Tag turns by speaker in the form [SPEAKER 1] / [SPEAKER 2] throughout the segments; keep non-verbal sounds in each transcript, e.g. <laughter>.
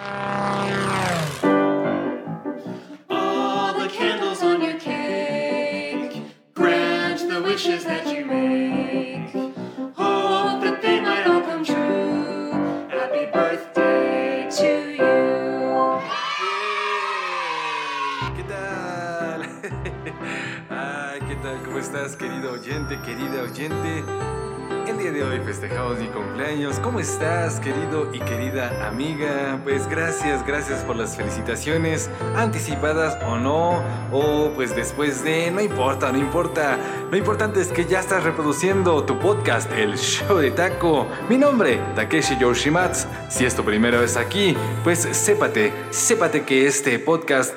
[SPEAKER 1] you
[SPEAKER 2] ¿Cómo estás, querido y querida amiga? Pues gracias, gracias por las felicitaciones, anticipadas o no, o pues después de, no importa, no importa. Lo importante es que ya estás reproduciendo tu podcast, El Show de Taco. Mi nombre, Takeshi Yoshimatsu. Si es tu primera vez aquí, pues sépate, sépate que este podcast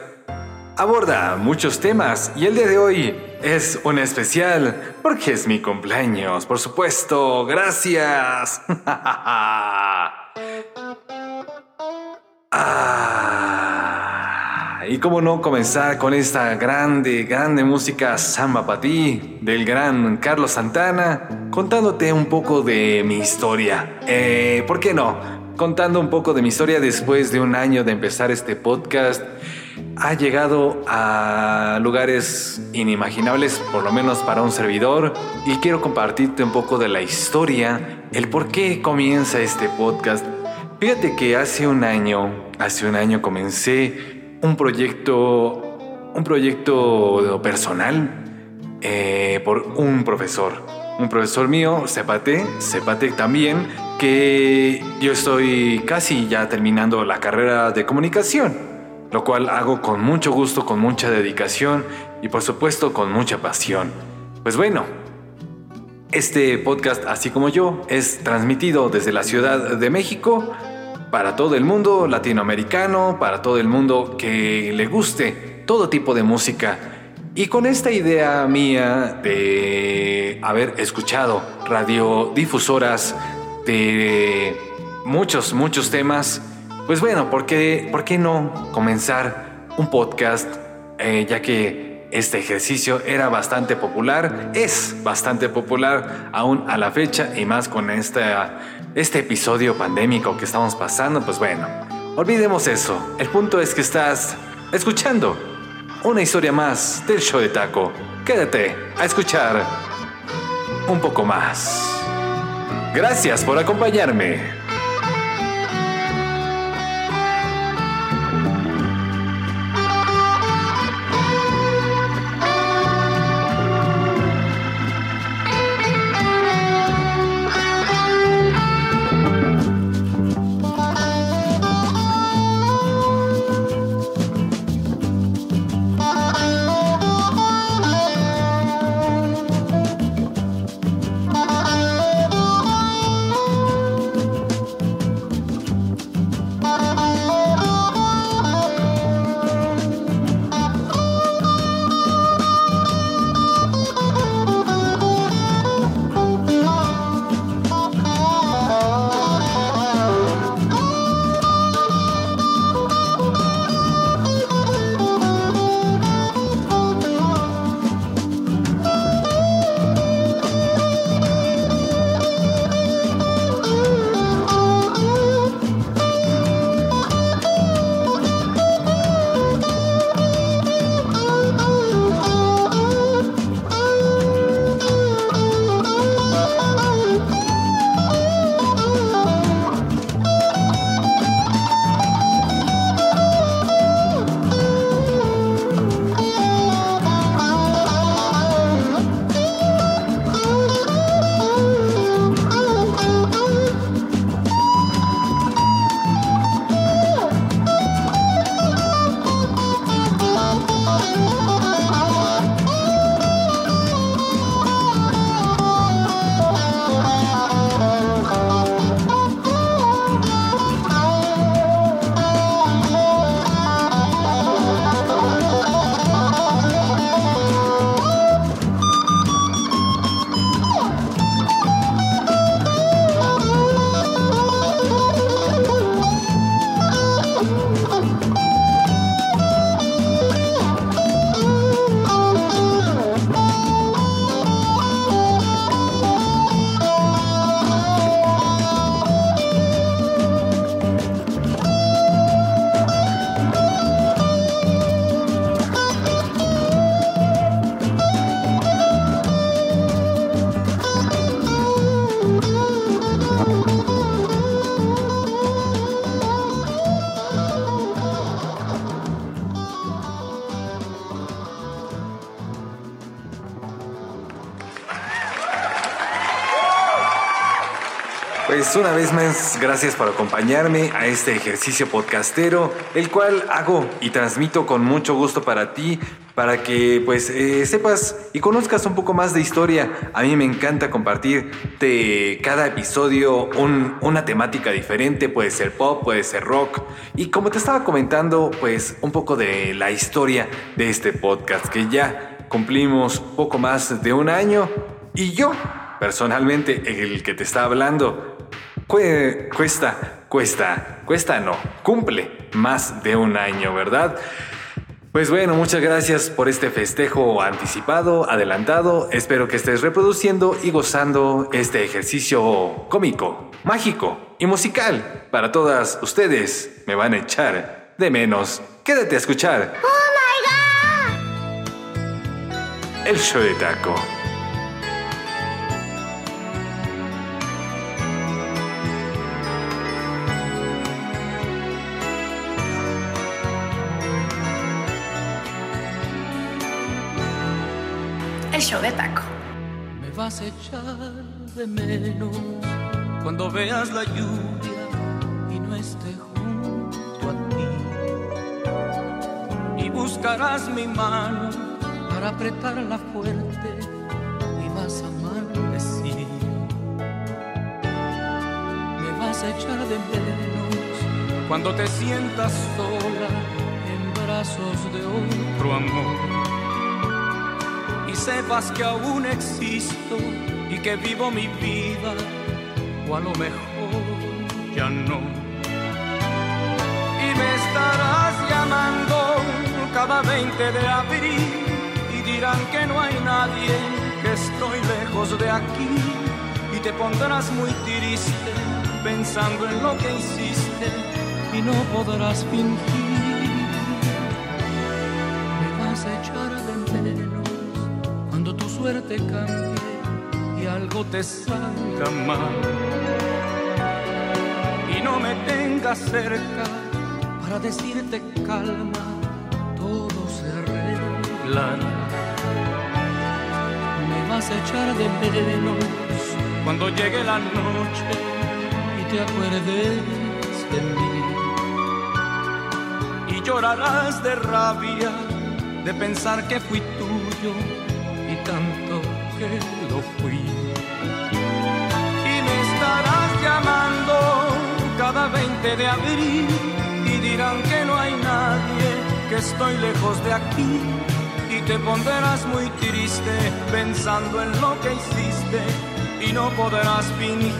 [SPEAKER 2] aborda muchos temas y el día de hoy es un especial porque es mi cumpleaños, por supuesto. Gracias. <laughs> Ah, y cómo no comenzar con esta grande, grande música samba para ti del gran Carlos Santana, contándote un poco de mi historia. Eh, ¿Por qué no? Contando un poco de mi historia después de un año de empezar este podcast ha llegado a lugares inimaginables, por lo menos para un servidor, y quiero compartirte un poco de la historia, el por qué comienza este podcast. Fíjate que hace un año, hace un año comencé un proyecto, un proyecto personal eh, por un profesor, un profesor mío, Cepate, Cepate también, que yo estoy casi ya terminando la carrera de comunicación lo cual hago con mucho gusto, con mucha dedicación y por supuesto con mucha pasión. Pues bueno, este podcast, así como yo, es transmitido desde la Ciudad de México para todo el mundo latinoamericano, para todo el mundo que le guste todo tipo de música. Y con esta idea mía de haber escuchado radiodifusoras de muchos, muchos temas, pues bueno, ¿por qué, por qué no comenzar un podcast? Eh, ya que este ejercicio era bastante popular, es bastante popular aún a la fecha y más con este episodio pandémico que estamos pasando, pues bueno, olvidemos eso. El punto es que estás escuchando una historia más del show de taco. Quédate a escuchar un poco más. Gracias por acompañarme. Gracias por acompañarme a este ejercicio podcastero, el cual hago y transmito con mucho gusto para ti, para que pues eh, sepas y conozcas un poco más de historia. A mí me encanta compartir de cada episodio una temática diferente, puede ser pop, puede ser rock. Y como te estaba comentando, pues un poco de la historia de este podcast, que ya cumplimos poco más de un año y yo personalmente, el que te está hablando, cuesta, cuesta, cuesta no, cumple más de un año, ¿verdad? Pues bueno, muchas gracias por este festejo anticipado, adelantado. Espero que estés reproduciendo y gozando este ejercicio cómico, mágico y musical. Para todas ustedes, me van a echar de menos. Quédate a escuchar. ¡Oh, my God! El show de taco.
[SPEAKER 3] De taco.
[SPEAKER 4] Me vas a echar de menos cuando veas la lluvia y no esté junto a ti. Y buscarás mi mano para apretarla fuerte y vas a maldecir. Me vas a echar de menos cuando te sientas sola en brazos de otro amor sepas que aún existo y que vivo mi vida, o a lo mejor ya no. Y me estarás llamando cada 20 de abril y dirán que no hay nadie, que estoy lejos de aquí y te pondrás muy triste pensando en lo que hiciste y no podrás fingir. Suerte cambie y algo te salga mal. Y no me tengas cerca para decirte calma, todo se arreglará. Me vas a echar de menos cuando llegue la noche y te acuerdes de mí. Y llorarás de rabia de pensar que fui tuyo tanto que lo fui. Y me estarás llamando cada 20 de abril y dirán que no hay nadie, que estoy lejos de aquí. Y te pondrás muy triste pensando en lo que hiciste y no podrás fingir.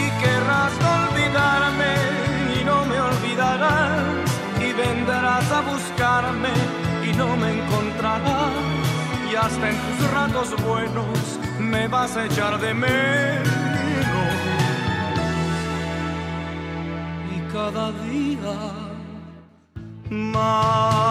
[SPEAKER 4] Y querrás olvidarme y no me olvidarás y vendrás a buscarme y no me encontrarás y hasta en tus ratos buenos me vas a echar de menos y cada día más.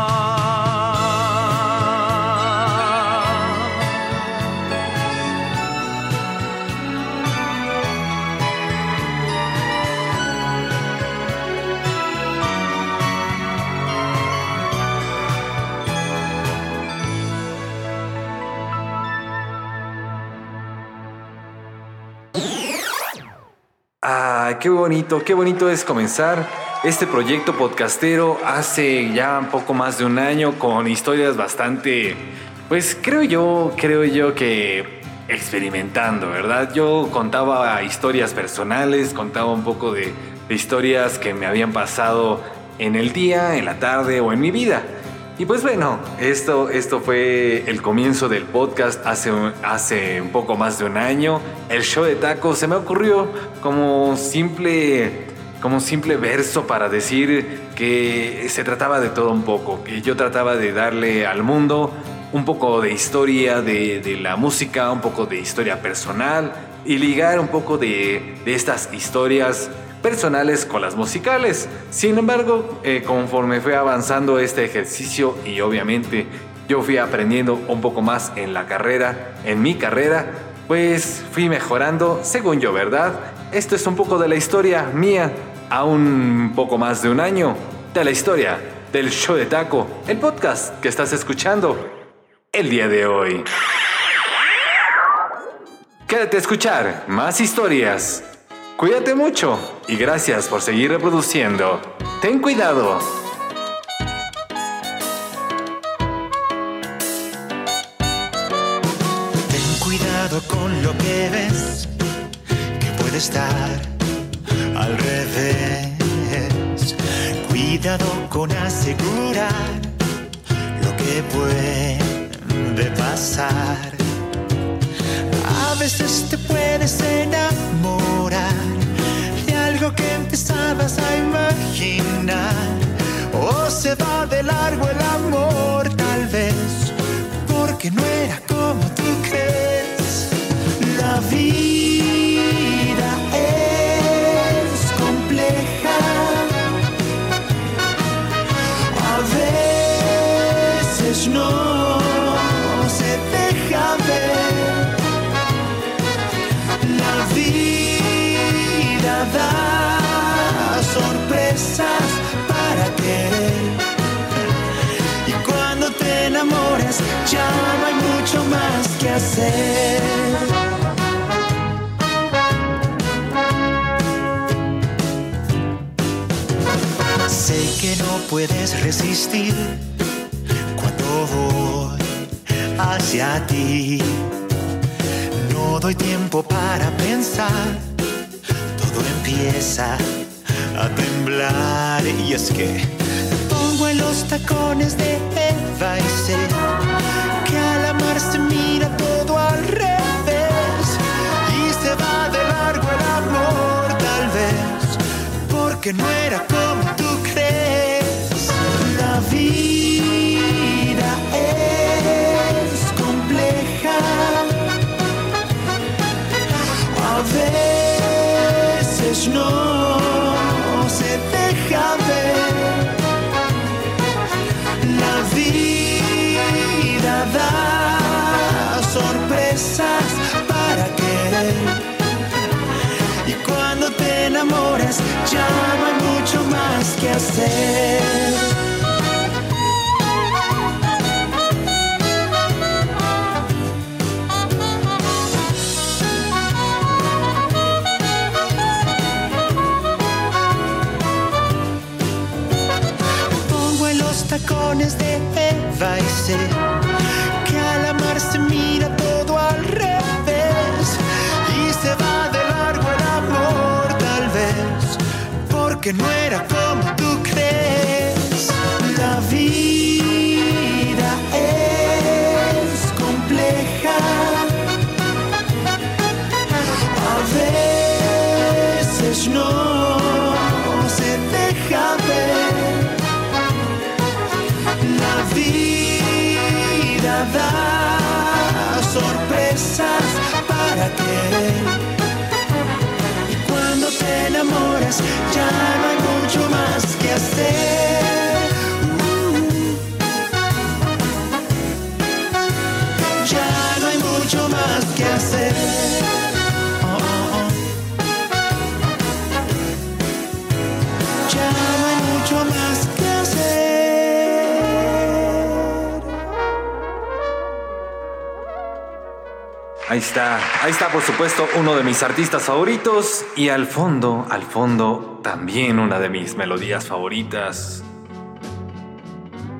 [SPEAKER 2] Qué bonito, qué bonito es comenzar este proyecto podcastero hace ya un poco más de un año con historias bastante, pues creo yo, creo yo que experimentando, ¿verdad? Yo contaba historias personales, contaba un poco de, de historias que me habían pasado en el día, en la tarde o en mi vida. Y pues bueno, esto, esto fue el comienzo del podcast hace, hace un poco más de un año. El show de tacos se me ocurrió como simple, como simple verso para decir que se trataba de todo un poco, que yo trataba de darle al mundo un poco de historia de, de la música, un poco de historia personal y ligar un poco de, de estas historias personales con las musicales. Sin embargo, eh, conforme fue avanzando este ejercicio y obviamente yo fui aprendiendo un poco más en la carrera, en mi carrera, pues fui mejorando según yo, ¿verdad? Esto es un poco de la historia mía, a un poco más de un año, de la historia del show de taco, el podcast que estás escuchando el día de hoy. Quédate a escuchar más historias. Cuídate mucho y gracias por seguir reproduciendo. Ten cuidado.
[SPEAKER 3] Ten cuidado con lo que ves, que puede estar al revés. Cuidado con asegurar lo que puede pasar. A veces te puedes enamorar que empezabas a imaginar. O se va puedes resistir cuando voy hacia ti. No doy tiempo para pensar, todo empieza a temblar. Y es que me pongo en los tacones de Eva y sé que al amar se mira todo al revés. Y se va de largo el amor, tal vez, porque no era como tú crees. Vida es compleja. A veces no se deja ver. La vida da sorpresas para querer. Y cuando te enamoras ya no hay mucho más que hacer. Porque no era como tú crees. La vida es compleja. A veces no se deja ver. La vida da ya no hay mucho más que hacer.
[SPEAKER 2] Ahí está, ahí está por supuesto uno de mis artistas favoritos y al fondo, al fondo también una de mis melodías favoritas.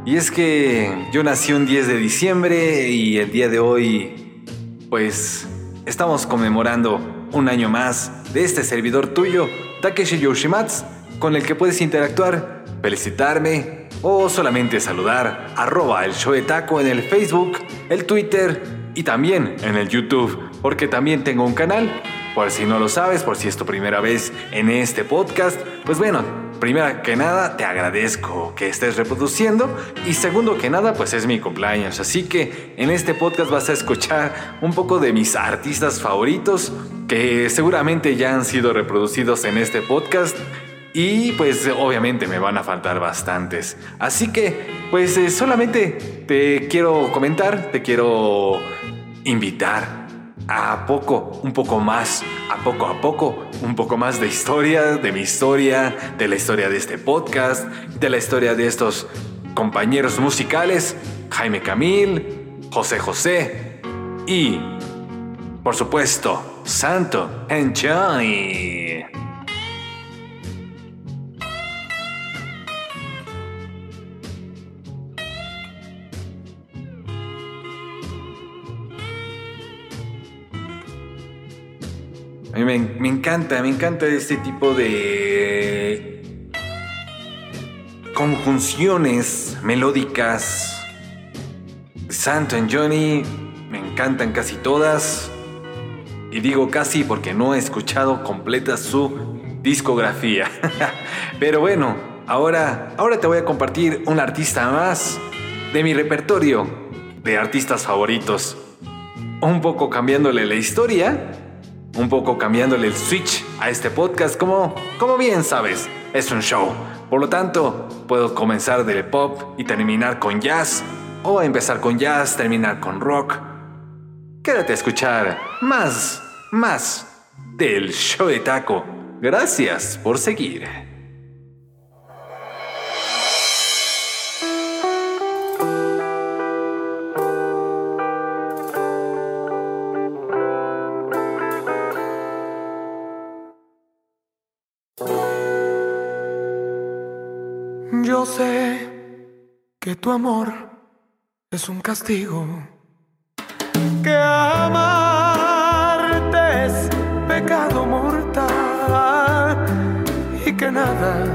[SPEAKER 2] Y es que yo nací un 10 de diciembre y el día de hoy pues estamos conmemorando un año más de este servidor tuyo, Takeshi Yoshimatsu, con el que puedes interactuar, felicitarme o solamente saludar, arroba el show de taco en el Facebook, el Twitter y también en el YouTube, porque también tengo un canal. Por si no lo sabes, por si es tu primera vez en este podcast, pues bueno, primero que nada te agradezco que estés reproduciendo y segundo que nada pues es mi cumpleaños, así que en este podcast vas a escuchar un poco de mis artistas favoritos que seguramente ya han sido reproducidos en este podcast y pues obviamente me van a faltar bastantes. Así que pues eh, solamente te quiero comentar, te quiero invitar a poco, un poco más, a poco a poco, un poco más de historia, de mi historia, de la historia de este podcast, de la historia de estos compañeros musicales, Jaime Camil, José José y por supuesto, Santo Enjoy. A mí me, encanta, me encanta este tipo de conjunciones melódicas. Santo en Johnny me encantan casi todas. Y digo casi porque no he escuchado completa su discografía. <laughs> Pero bueno, ahora, ahora te voy a compartir un artista más de mi repertorio de artistas favoritos. Un poco cambiándole la historia, un poco cambiándole el switch a este podcast, como, como bien sabes, es un show. Por lo tanto, puedo comenzar del pop y terminar con jazz, o empezar con jazz, terminar con rock. Quédate a escuchar más, más del show de taco. Gracias por seguir.
[SPEAKER 5] Que tu amor es un castigo, que amarte es pecado mortal y que nada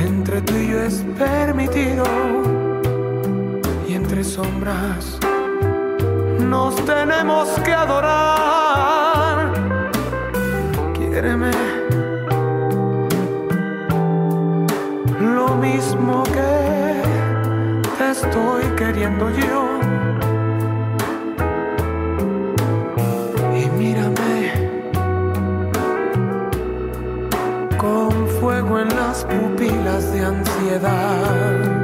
[SPEAKER 5] entre tú y yo es permitido y entre sombras nos tenemos que adorar. Quiéreme. lo mismo que estoy queriendo yo. Y mírame con fuego en las pupilas de ansiedad.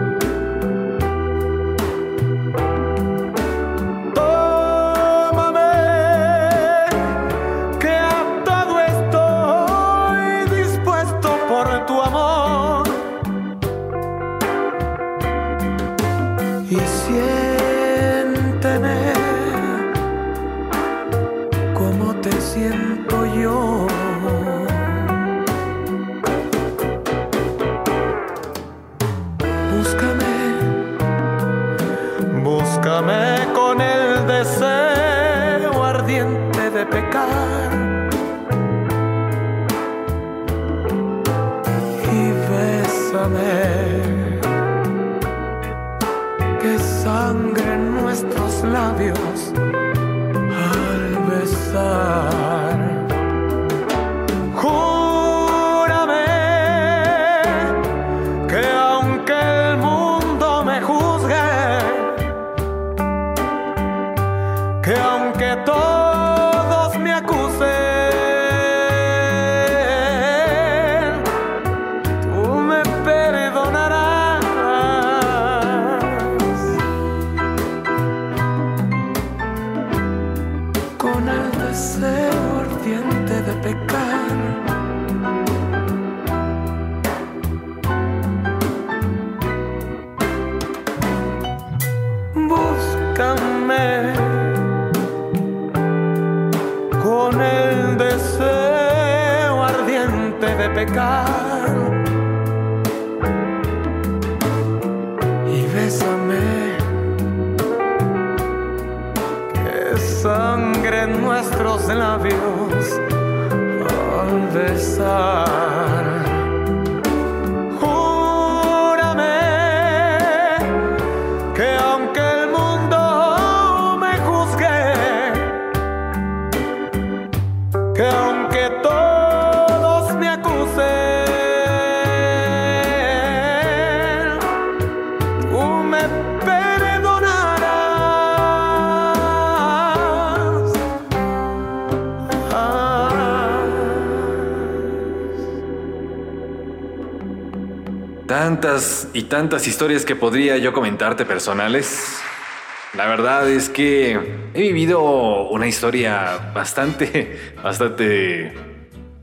[SPEAKER 5] Sangre en nuestros labios al besar.
[SPEAKER 2] Tantas y tantas historias que podría yo comentarte personales. La verdad es que he vivido una historia bastante, <laughs> bastante,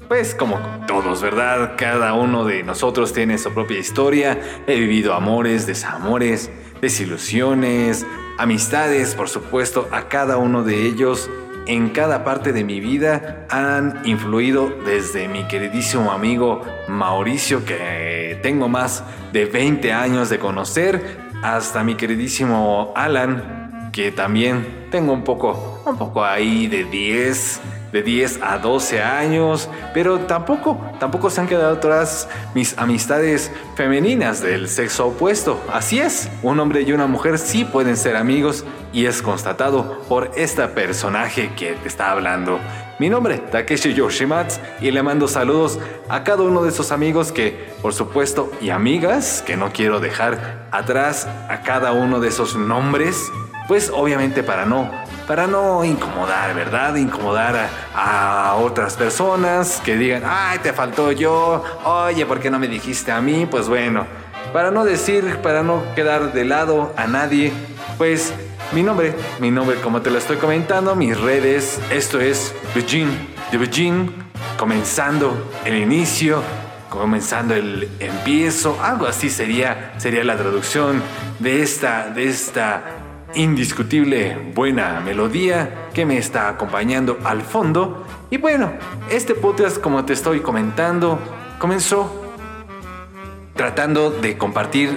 [SPEAKER 2] pues como todos, ¿verdad? Cada uno de nosotros tiene su propia historia. He vivido amores, desamores, desilusiones, amistades, por supuesto, a cada uno de ellos en cada parte de mi vida han influido desde mi queridísimo amigo Mauricio, que tengo más de 20 años de conocer, hasta mi queridísimo Alan, que también tengo un poco, un poco ahí de 10 de 10 a 12 años, pero tampoco, tampoco se han quedado atrás mis amistades femeninas del sexo opuesto. Así es, un hombre y una mujer sí pueden ser amigos y es constatado por esta personaje que te está hablando. Mi nombre, Takeshi Yoshimatsu, y le mando saludos a cada uno de esos amigos que, por supuesto, y amigas, que no quiero dejar atrás a cada uno de esos nombres, pues obviamente para no para no incomodar, ¿verdad? Incomodar a, otras personas que digan, ay, te faltó yo, oye, ¿por qué no me dijiste a mí? Pues bueno, para no decir, para no quedar de lado a nadie, pues mi nombre, mi nombre como te lo estoy comentando, mis redes, esto es Beijing, de Beijing, comenzando el inicio, comenzando el empiezo, algo así sería, sería la traducción de esta, de esta indiscutible buena melodía que me está acompañando al fondo. Y bueno, este podcast, como te estoy comentando, comenzó tratando de compartir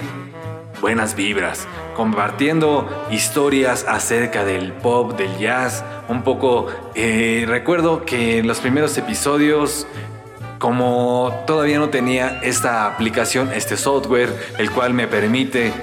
[SPEAKER 2] buenas vibras, compartiendo historias acerca del pop, del jazz, un poco... Eh, recuerdo que en los primeros episodios como todavía no tenía esta aplicación, este software, el cual me permite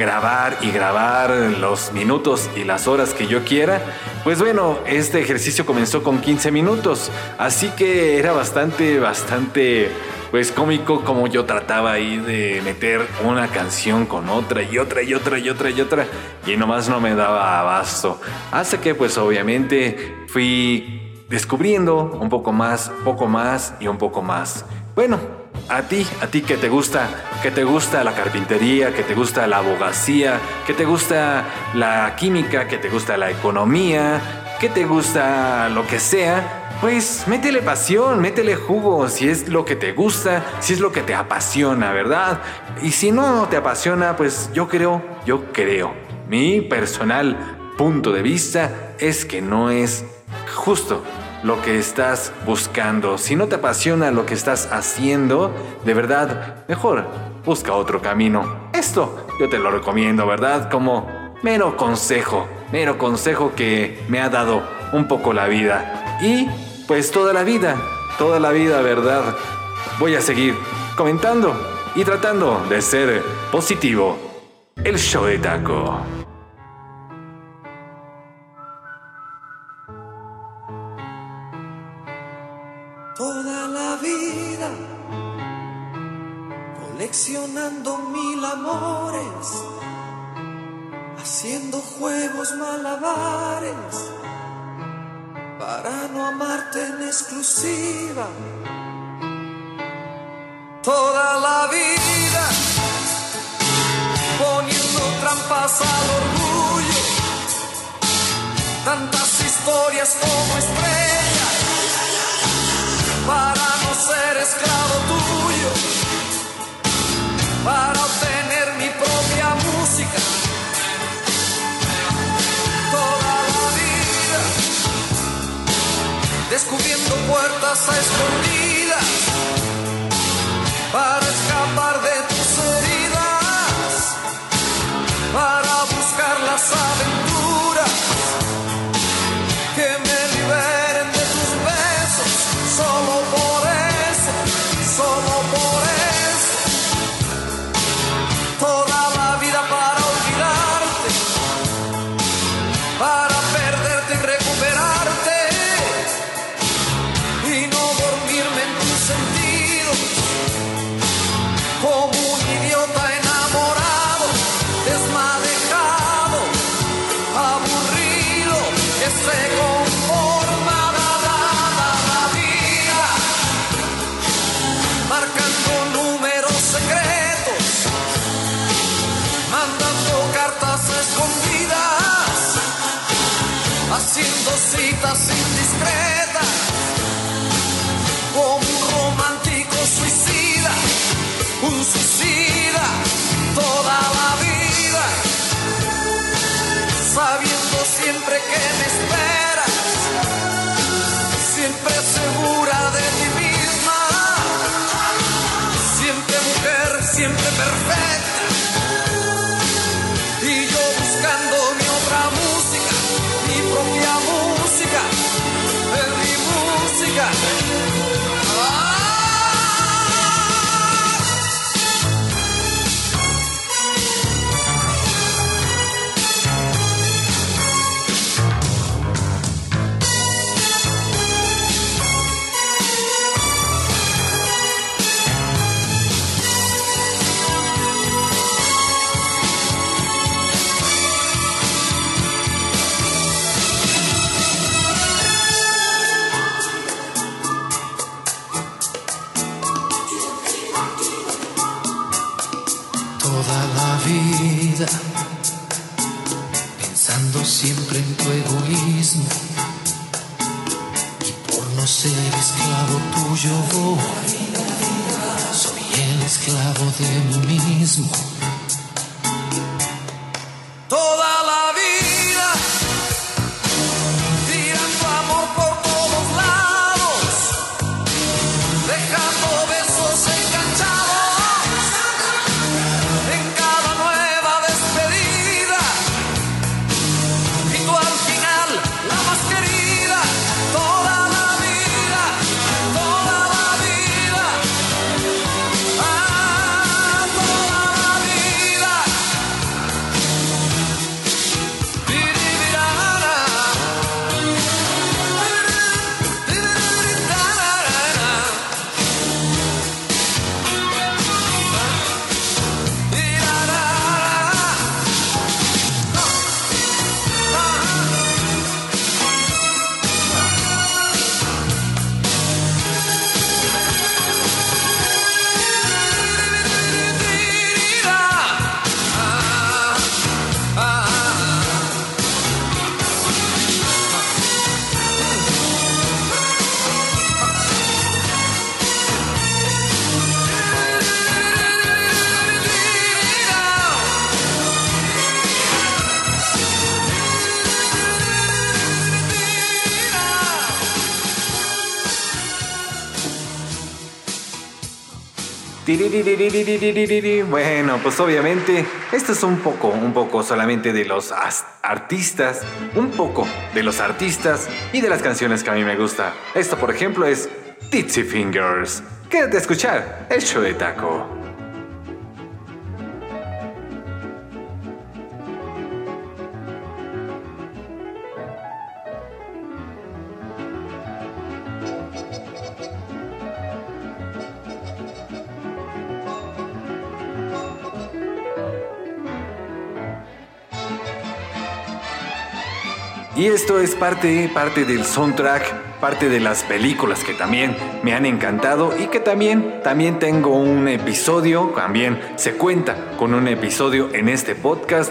[SPEAKER 2] grabar y grabar los minutos y las horas que yo quiera, pues bueno, este ejercicio comenzó con 15 minutos, así que era bastante, bastante pues cómico como yo trataba ahí de meter una canción con otra y otra y otra y otra y otra y nomás no me daba abasto. Hasta que pues obviamente fui descubriendo un poco más, poco más y un poco más. Bueno, a ti, a ti que te gusta, que te gusta la carpintería, que te gusta la abogacía, que te gusta la química, que te gusta la economía, que te gusta lo que sea, pues métele pasión, métele jugo, si es lo que te gusta, si es lo que te apasiona, ¿verdad? Y si no te apasiona, pues yo creo, yo creo, mi personal punto de vista es que no es justo lo que estás buscando. Si no te apasiona lo que estás haciendo, de verdad, mejor busca otro camino. Esto yo te lo recomiendo, ¿verdad? Como mero consejo, mero consejo que me ha dado un poco la vida. Y pues toda la vida, toda la vida, ¿verdad? Voy a seguir comentando y tratando de ser positivo. El show de taco.
[SPEAKER 6] Toda la vida, poniendo trampas al orgullo, tantas historias como estrellas para no ser esclavo tuyo, para obtener descubriendo puertas a escondidas, para escapar de tus heridas, para buscar las aventuras
[SPEAKER 2] Bueno, pues obviamente esto es un poco, un poco solamente de los as- artistas, un poco de los artistas y de las canciones que a mí me gusta. Esto, por ejemplo, es Titsy Fingers. Quédate a escuchar el show de taco. Y esto es parte, parte del soundtrack, parte de las películas que también me han encantado y que también, también tengo un episodio, también se cuenta con un episodio en este podcast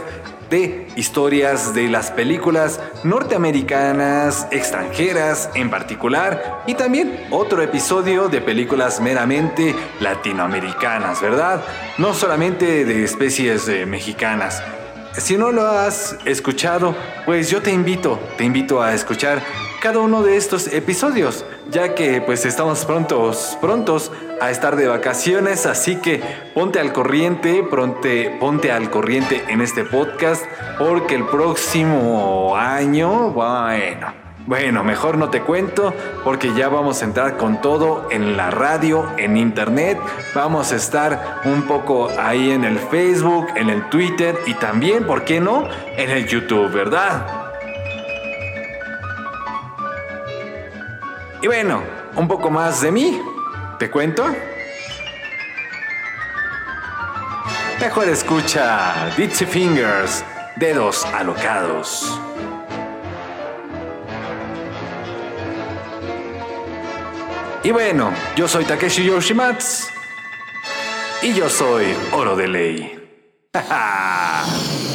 [SPEAKER 2] de historias de las películas norteamericanas, extranjeras en particular, y también otro episodio de películas meramente latinoamericanas, ¿verdad? No solamente de especies eh, mexicanas. Si no lo has escuchado, pues yo te invito, te invito a escuchar cada uno de estos episodios, ya que pues estamos prontos, prontos a estar de vacaciones, así que ponte al corriente, ponte, ponte al corriente en este podcast, porque el próximo año, bueno, bueno, mejor no te cuento porque ya vamos a entrar con todo en la radio, en internet. Vamos a estar un poco ahí en el Facebook, en el Twitter y también, ¿por qué no? En el YouTube, ¿verdad? Y bueno, un poco más de mí. ¿Te cuento? Mejor escucha Ditsy Fingers, dedos alocados. Y bueno, yo soy Takeshi Yoshimatsu. Y yo soy Oro de Ley. <laughs>
[SPEAKER 7] Soy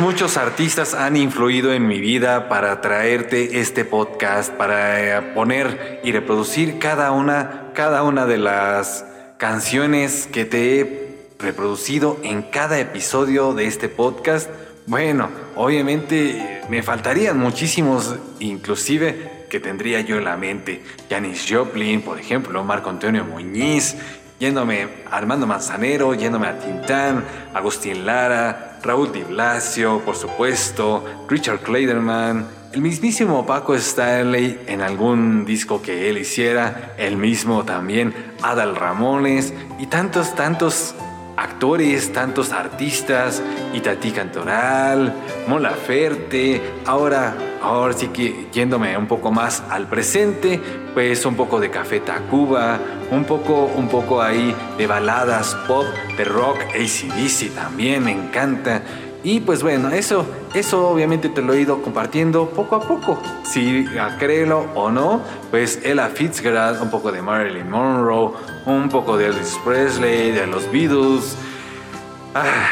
[SPEAKER 2] Muchos, artistas han influido en mi vida para traerte este podcast, para eh, poner y reproducir cada una, cada una de las canciones que te he reproducido en cada episodio de este podcast. Bueno, obviamente me faltarían muchísimos, inclusive que tendría yo en la mente. Janis Joplin, por ejemplo, Marco Antonio Muñiz, yéndome a Armando Manzanero, yéndome a Tintán, Agustín Lara, Raúl Di Blasio, por supuesto, Richard Clayderman, el mismísimo Paco Stanley en algún disco que él hiciera, el mismo también Adal Ramones y tantos, tantos actores, tantos artistas, Itatí Cantoral, Mola Ferte, ahora, ahora sí que yéndome un poco más al presente, pues un poco de Café Tacuba, un poco, un poco ahí de baladas pop, de rock, ACDC también me encanta. Y pues bueno, eso, eso obviamente te lo he ido compartiendo poco a poco. Si créelo o no, pues Ella Fitzgerald, un poco de Marilyn Monroe, un poco de Elvis Presley, de los Beatles. Ah,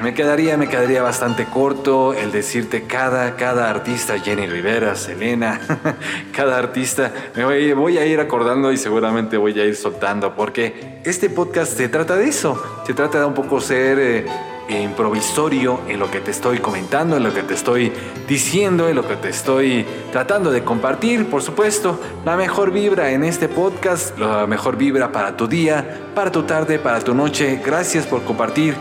[SPEAKER 2] me quedaría, me quedaría bastante corto el decirte cada, cada artista, Jenny Rivera, Selena, <laughs> cada artista, me voy, voy, a ir acordando y seguramente voy a ir soltando, porque este podcast se trata de eso, se trata de un poco ser eh, improvisorio en lo que te estoy comentando, en lo que te estoy diciendo, en lo que te estoy tratando de compartir, por supuesto, la mejor vibra en este podcast, la mejor vibra para tu día, para tu tarde, para tu noche, gracias por compartir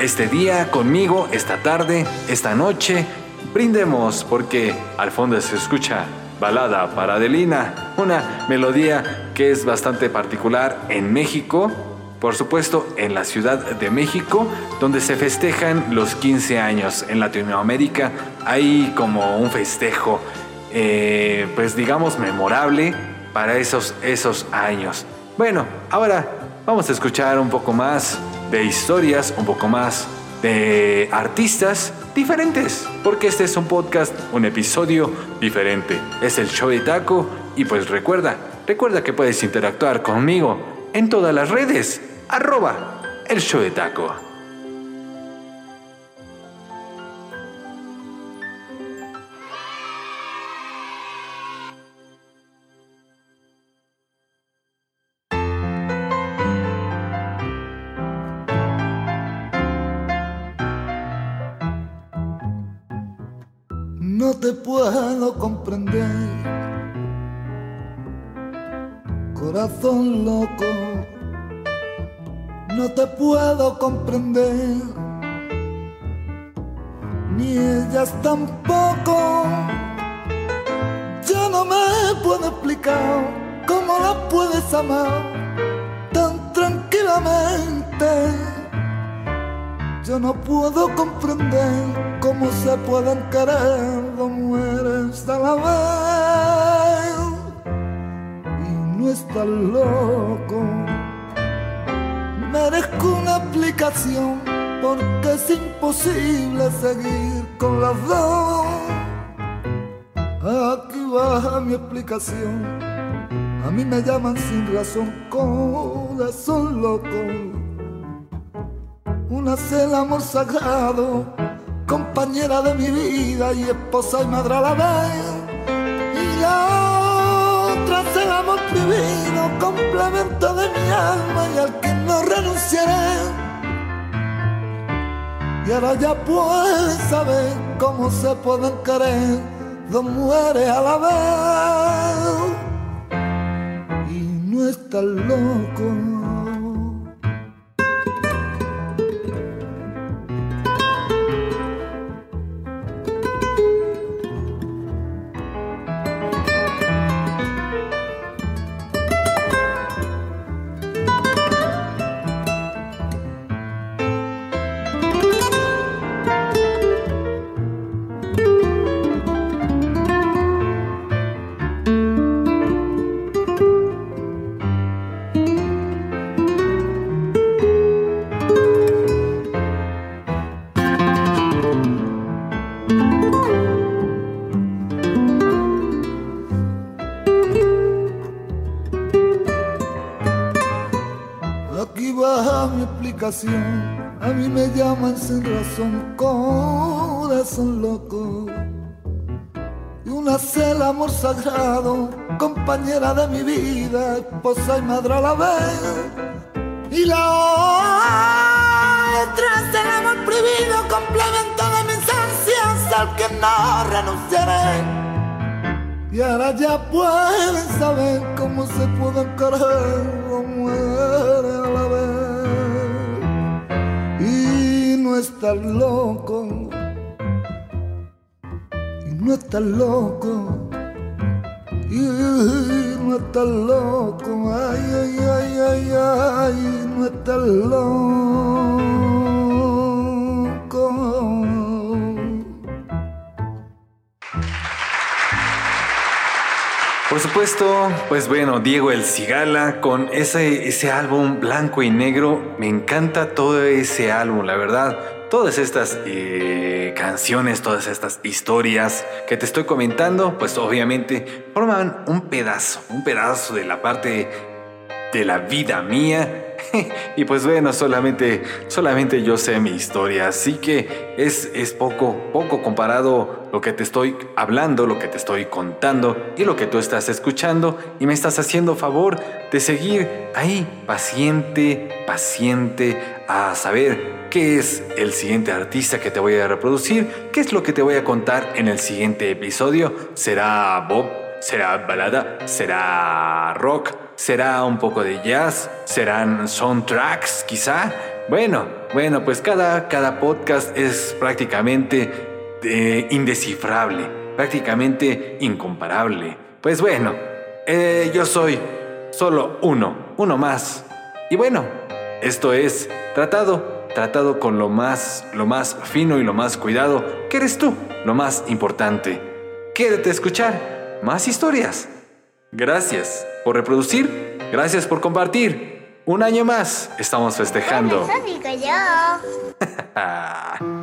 [SPEAKER 2] este día conmigo, esta tarde, esta noche. Brindemos porque al fondo se escucha Balada para Adelina, una melodía que es bastante particular en México, por supuesto en la Ciudad de México, donde se festejan los 15 años. En Latinoamérica hay como un festejo, eh, pues digamos, memorable para esos, esos años. Bueno, ahora vamos a escuchar un poco más de historias, un poco más de artistas diferentes, porque este es un podcast, un episodio diferente. Es el show de taco y pues recuerda, recuerda que puedes interactuar conmigo en todas las redes, arroba el show de taco.
[SPEAKER 7] no te puedo comprender. Corazón loco, no te puedo comprender. Ni ellas tampoco. Yo no me puedo explicar cómo la puedes amar tan tranquilamente yo no puedo comprender cómo se pueden querer dos mujeres a la vez. Y no estás loco. Merezco una aplicación porque es imposible seguir con las dos. Aquí baja mi explicación. A mí me llaman sin razón, corazón loco una es el amor sagrado, compañera de mi vida y esposa y madre a la vez. Y la amor divino, complemento de mi alma y al que no renunciaré. Y ahora ya puedes saber cómo se pueden querer dos mujeres a la vez. Y no estás loco. A mí me llaman sin razón corazón loco. Y una cela amor sagrado, compañera de mi vida, esposa y madre a la vez. Y la otra es el amor prohibido, complemento de mis ansias al que no renunciaré. Y ahora ya pueden saber cómo se pueden querer no estar loco, y no estar loco, y no estar loco, ay, ay, ay, ay, ay, no estar loco.
[SPEAKER 2] Pues bueno, Diego El Cigala con ese, ese álbum blanco y negro. Me encanta todo ese álbum, la verdad. Todas estas eh, canciones, todas estas historias que te estoy comentando, pues obviamente forman un pedazo, un pedazo de la parte de la vida mía <laughs> y pues bueno, solamente, solamente yo sé mi historia, así que es, es poco, poco comparado lo que te estoy hablando, lo que te estoy contando y lo que tú estás escuchando y me estás haciendo favor de seguir ahí, paciente, paciente, a saber qué es el siguiente artista que te voy a reproducir, qué es lo que te voy a contar en el siguiente episodio. ¿Será Bob? ¿Será balada? ¿Será rock? ¿Será un poco de jazz? ¿Serán soundtracks quizá? Bueno, bueno, pues cada, cada podcast es prácticamente eh, indescifrable, prácticamente incomparable. Pues bueno, eh, yo soy solo uno, uno más. Y bueno, esto es tratado, tratado con lo más, lo más fino y lo más cuidado, que eres tú, lo más importante. Quédate a escuchar más historias. Gracias por reproducir, gracias por compartir. Un año más estamos festejando.
[SPEAKER 8] Eso digo yo. <laughs>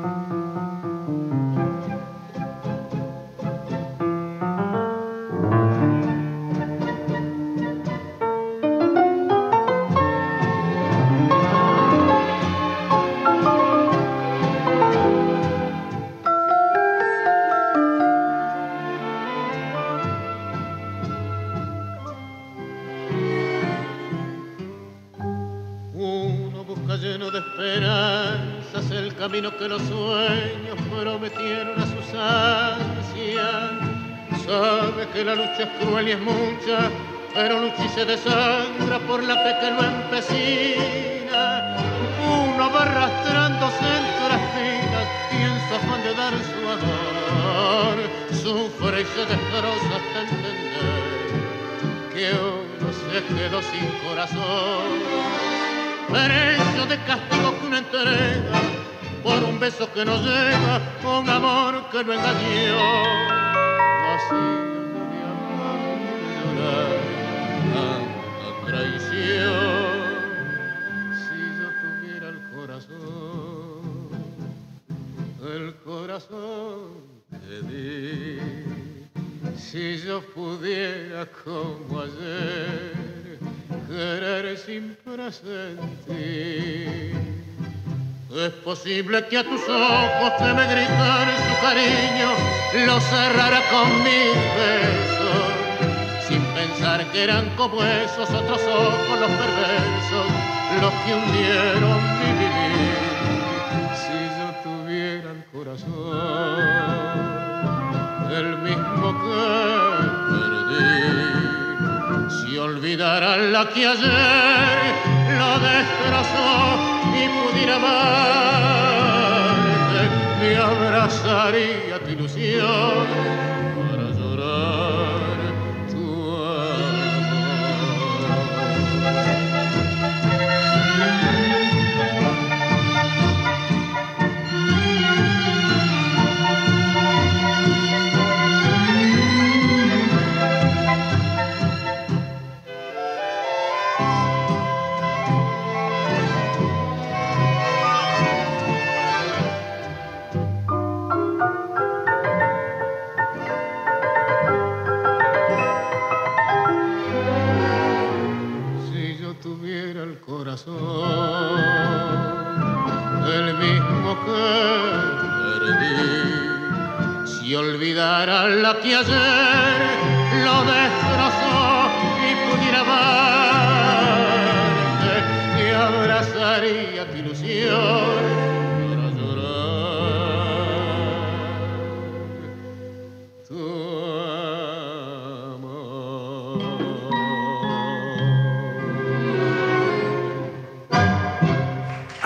[SPEAKER 9] camino que los sueños prometieron a sus ansias. Sabe que la lucha es cruel y es mucha, pero lucha y se desangra por la fe que lo empecina. Uno va arrastrándose entre espinas y en su afán de dar su amor, sufre y se destroza hasta entender que uno se quedó sin corazón precio de castigo que una entrega por un beso que no llega, un amor que lo engañó. Así de y de llorar tanta traición. Si yo tuviera el corazón, el corazón que di, si yo pudiera como ayer querer sin presentir. Es posible que a tus ojos que me gritan su cariño lo cerrara con mis besos, sin pensar que eran como esos otros ojos los perversos, los que hundieron mi vivir. Si yo tuviera el corazón, el mismo que perdí si olvidara la que ayer lo destrozó y pudiera amarte, me abrazaría tu ilusión que ayer lo destrozó y pudiera amarte, te abrazaría tu ilusión para llorar tu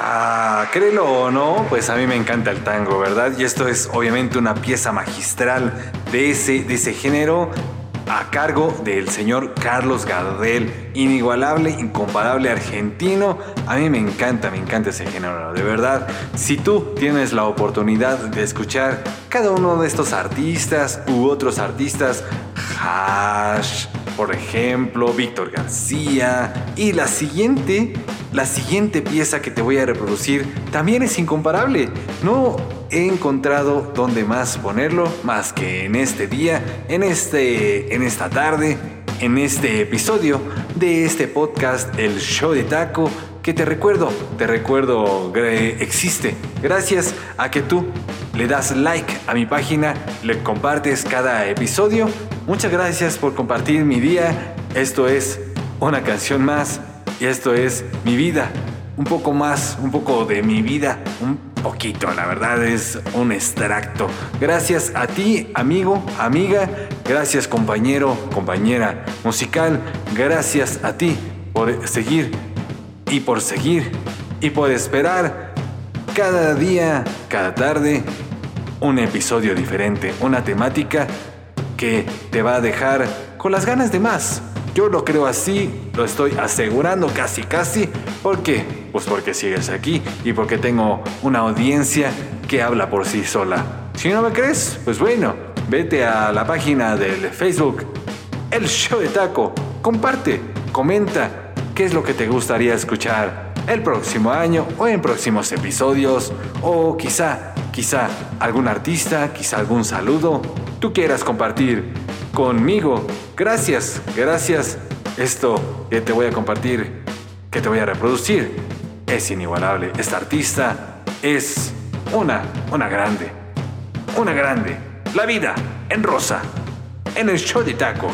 [SPEAKER 2] Ah, créelo o no, pues a mí me encanta el tango, ¿verdad? Y esto es obviamente una pieza magistral de ese, de ese género a cargo del señor Carlos Gardel, inigualable, incomparable argentino. A mí me encanta, me encanta ese género, de verdad. Si tú tienes la oportunidad de escuchar cada uno de estos artistas u otros artistas, Hash, por ejemplo, Víctor García, y la siguiente, la siguiente pieza que te voy a reproducir también es incomparable. No he encontrado dónde más ponerlo más que en este día, en este en esta tarde, en este episodio de este podcast El Show de Taco que te recuerdo, te recuerdo existe gracias a que tú le das like a mi página, le compartes cada episodio. Muchas gracias por compartir mi día. Esto es una canción más y esto es mi vida. Un poco más, un poco de mi vida, un poquito, la verdad es un extracto. Gracias a ti, amigo, amiga, gracias compañero, compañera musical, gracias a ti por seguir y por seguir y por esperar cada día, cada tarde, un episodio diferente, una temática que te va a dejar con las ganas de más. Yo lo creo así, lo estoy asegurando casi casi. ¿Por qué? Pues porque sigues aquí y porque tengo una audiencia que habla por sí sola. Si no me crees, pues bueno, vete a la página del Facebook, El Show de Taco, comparte, comenta qué es lo que te gustaría escuchar el próximo año o en próximos episodios o quizá, quizá algún artista, quizá algún saludo tú quieras compartir conmigo. Gracias, gracias. Esto que te voy a compartir, que te voy a reproducir, es inigualable. Esta artista es una, una grande, una grande. La vida en rosa, en el show de taco.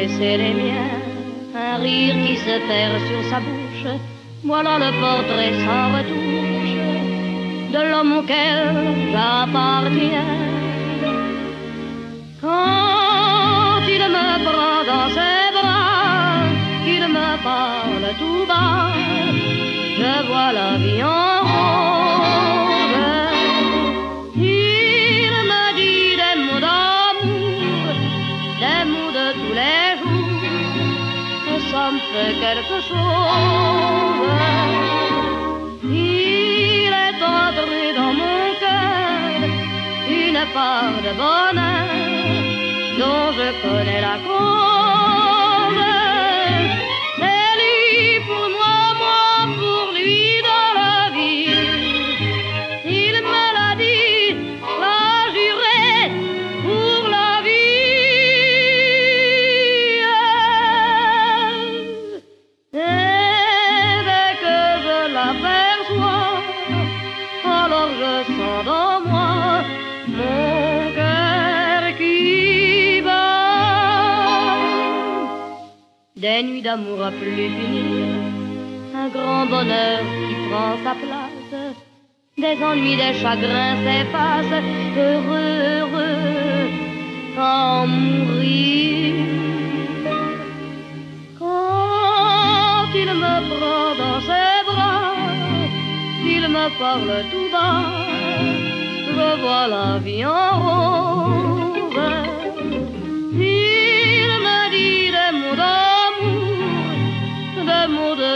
[SPEAKER 10] Baisser les miens, un rire qui se perd sur sa bouche. Voilà le portrait sans retouche de l'homme auquel j'appartiens. Part de D'amour à plus finir, un grand bonheur qui prend sa place. Des ennuis, des chagrins s'effacent, heureux, heureux, en mourir. Quand il me prend dans ses bras, il me parle tout bas, je vois la vie en rose.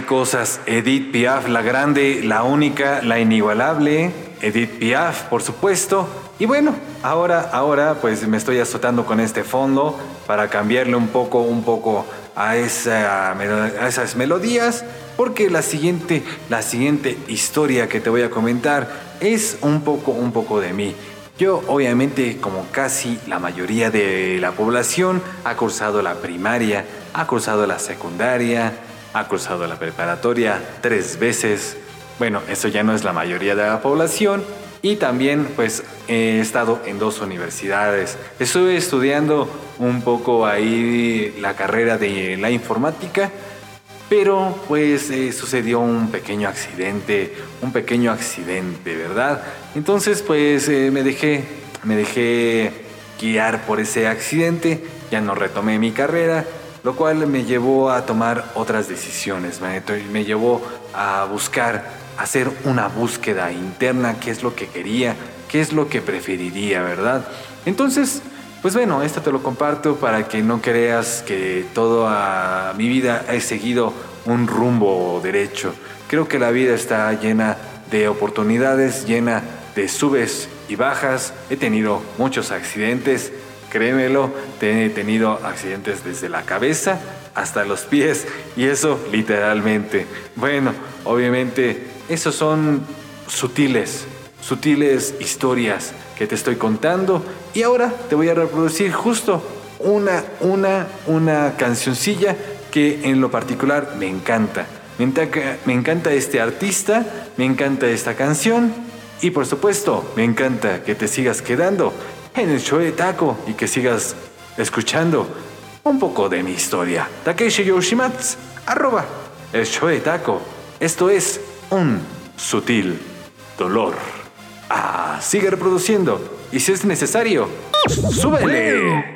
[SPEAKER 2] Qué cosas. Edith Piaf, la grande, la única, la inigualable. Edith Piaf, por supuesto. Y bueno, ahora, ahora pues me estoy azotando con este fondo para cambiarle un poco, un poco a, esa, a esas melodías. Porque la siguiente, la siguiente historia que te voy a comentar es un poco, un poco de mí. Yo obviamente, como casi la mayoría de la población, ha cursado la primaria, ha cursado la secundaria, ha cruzado la preparatoria tres veces. Bueno, eso ya no es la mayoría de la población. Y también pues he estado en dos universidades. Estuve estudiando un poco ahí la carrera de la informática, pero pues eh, sucedió un pequeño accidente, un pequeño accidente, ¿verdad? Entonces pues eh, me dejé, me dejé guiar por ese accidente, ya no retomé mi carrera lo cual me llevó a tomar otras decisiones, me, me llevó a buscar, hacer una búsqueda interna, qué es lo que quería, qué es lo que preferiría, ¿verdad? Entonces, pues bueno, esto te lo comparto para que no creas que toda mi vida he seguido un rumbo derecho. Creo que la vida está llena de oportunidades, llena de subes y bajas. He tenido muchos accidentes, Créemelo, he tenido accidentes desde la cabeza hasta los pies y eso literalmente. Bueno, obviamente, esos son sutiles, sutiles historias que te estoy contando y ahora te voy a reproducir justo una, una, una cancioncilla que en lo particular me encanta. Me, me encanta este artista, me encanta esta canción y por supuesto me encanta que te sigas quedando en el show de Taco y que sigas escuchando un poco de mi historia. Takeshi Yoshimatsu, arroba el show de Taco. Esto es un sutil dolor. Ah, sigue reproduciendo y si es necesario, súbele.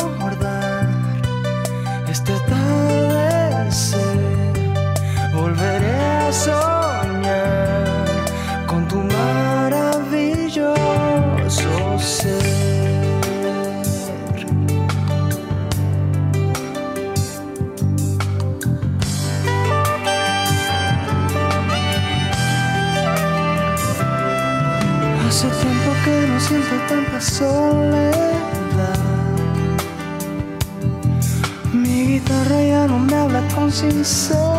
[SPEAKER 5] viento me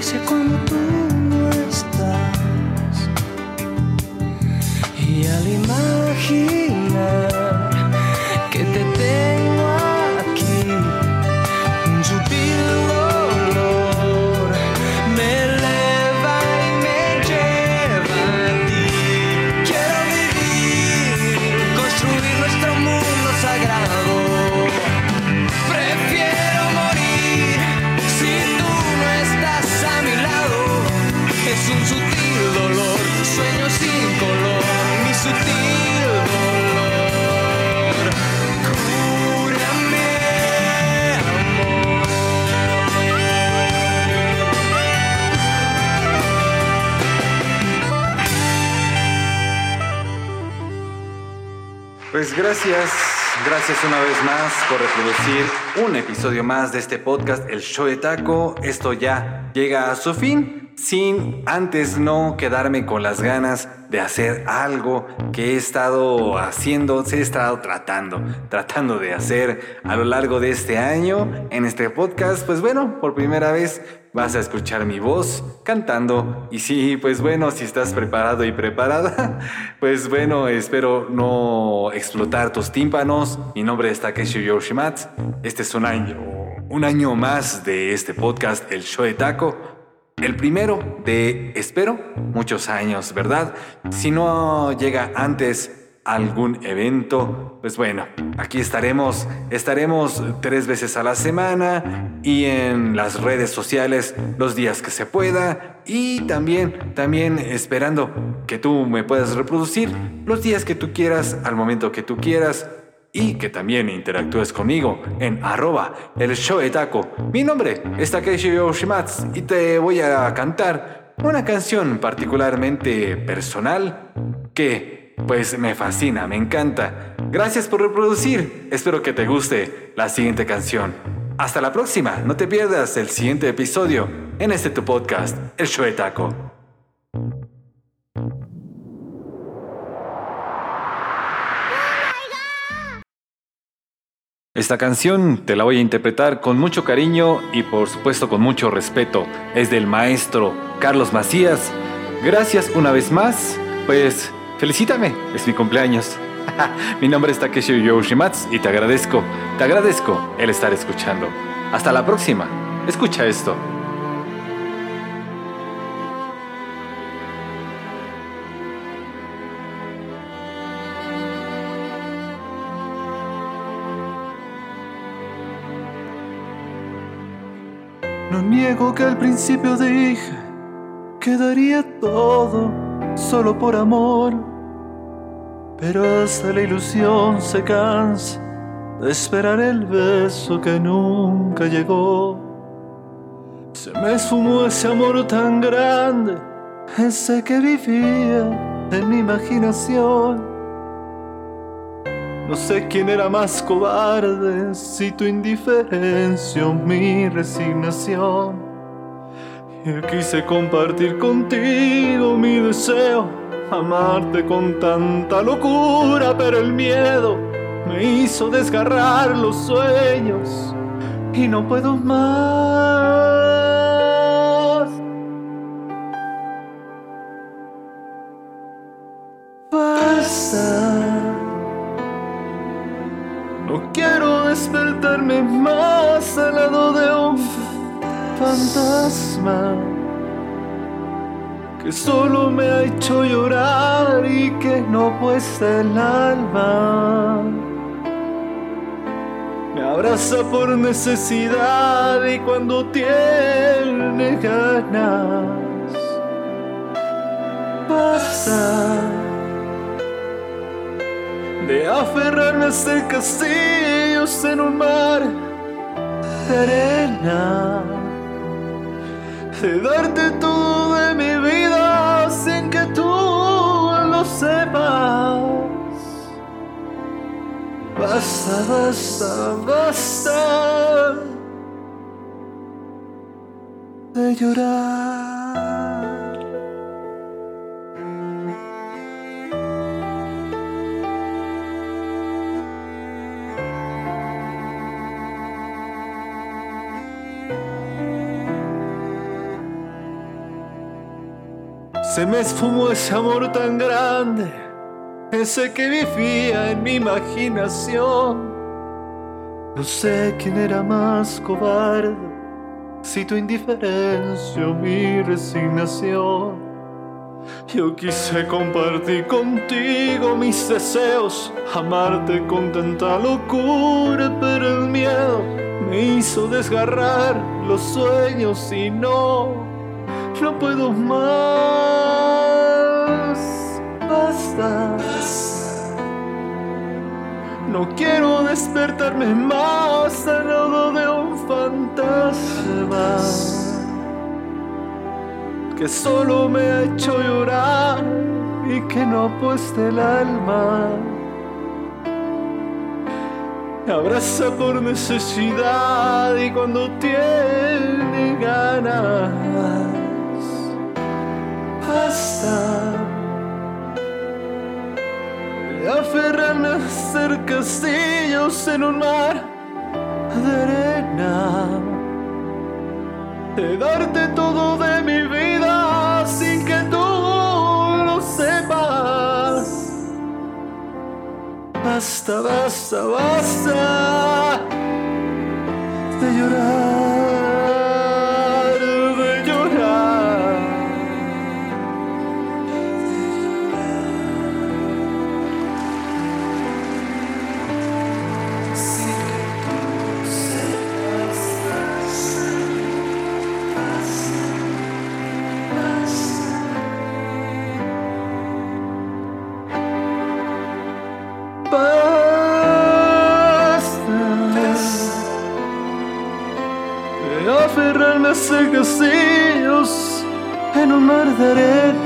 [SPEAKER 5] acaricia cuando tú
[SPEAKER 2] gracias, gracias una vez más por reproducir un episodio más de este podcast, El Show de Taco. Esto ya llega a su fin, sin antes no quedarme con las ganas de hacer algo que he estado haciendo, se he estado tratando, tratando de hacer a lo largo de este año en este podcast. Pues bueno, por primera vez vas a escuchar mi voz cantando. Y sí, pues bueno, si estás preparado y preparada, <laughs> pues bueno, espero no explotar tus tímpanos. Mi nombre es Takeshi Yoshimatsu. Este es un año, un año más de este podcast, El Show de Taco. El primero de, espero, muchos años, ¿verdad? Si no llega antes algún evento, pues bueno, aquí estaremos, estaremos tres veces a la semana y en las redes sociales los días que se pueda y también, también esperando que tú me puedas reproducir los días que tú quieras, al momento que tú quieras y que también interactúes conmigo en arroba el show de taco. Mi nombre es Takeshi Yoshimatsu y te voy a cantar una canción particularmente personal que pues me fascina, me encanta. Gracias por reproducir, espero que te guste la siguiente canción. Hasta la próxima, no te pierdas el siguiente episodio en este tu podcast, El Show de Taco. Esta canción te la voy a interpretar con mucho cariño y por supuesto con mucho respeto. Es del maestro Carlos Macías. Gracias una vez más. Pues felicítame, es mi cumpleaños. <laughs> mi nombre es Takeshi Yoshimatsu y te agradezco, te agradezco el estar escuchando. Hasta la próxima. Escucha esto.
[SPEAKER 11] No niego que al principio dije que daría todo solo por amor, pero hasta la ilusión se cansa de esperar el beso que nunca llegó. Se me esfumó ese amor tan grande, ese que vivía en mi imaginación. No sé quién era más cobarde, si tu indiferencia o mi resignación. Yo quise compartir contigo mi deseo, amarte con tanta locura, pero el miedo me hizo desgarrar los sueños y no puedo más. Basta. No quiero despertarme más al lado de un fantasma que solo me ha hecho llorar y que no puesta el alma. Me abraza por necesidad y cuando tiene ganas pasa de aferrarme a ser castillos en un mar de de darte todo de mi sepas. Basta, basta, basta de llorar. Se me esfumó ese amor tan grande, ese que vivía en mi imaginación. No sé quién era más cobarde, si tu indiferencia o mi resignación. Yo quise compartir contigo mis deseos, amarte con tanta locura, pero el miedo me hizo desgarrar los sueños y no, no puedo más. Basta. No quiero despertarme más al lado de un fantasma que solo me ha hecho llorar y que no ha puesto el alma. Me abraza por necesidad y cuando tiene ganas, basta de aferrarme a hacer castillos en un mar de arena de darte todo de mi vida sin que tú lo sepas. Basta, basta, basta de llorar, hacer castillos en un mar de arena.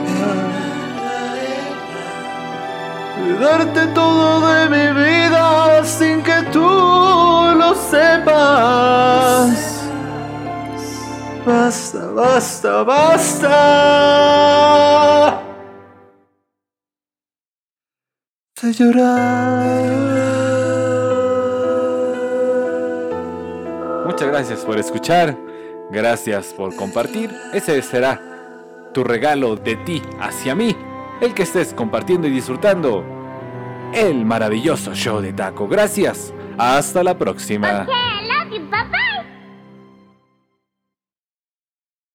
[SPEAKER 11] Darte todo de mi vida sin que tú lo sepas. Basta, basta, basta. De llorar.
[SPEAKER 2] Muchas gracias por escuchar, gracias por compartir. Ese será tu regalo de ti hacia mí, el que estés compartiendo y disfrutando el maravilloso show de taco. Gracias, hasta la próxima.